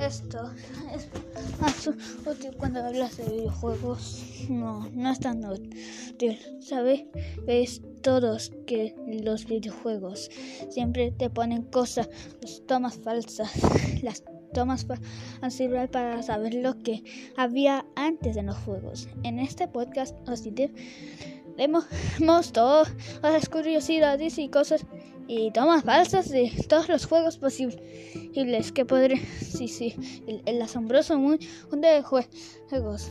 esto es más útil cuando hablas de videojuegos. No, no es tan útil. Sabéis todos que los videojuegos siempre te ponen cosas, tomas falsas. Las tomas han servido para saber lo que había antes en los juegos. En este podcast os Vemos todas las curiosidades y cosas y tomas falsas de todos los juegos posibles que podré. Sí, sí, el, el asombroso mundo de juegos.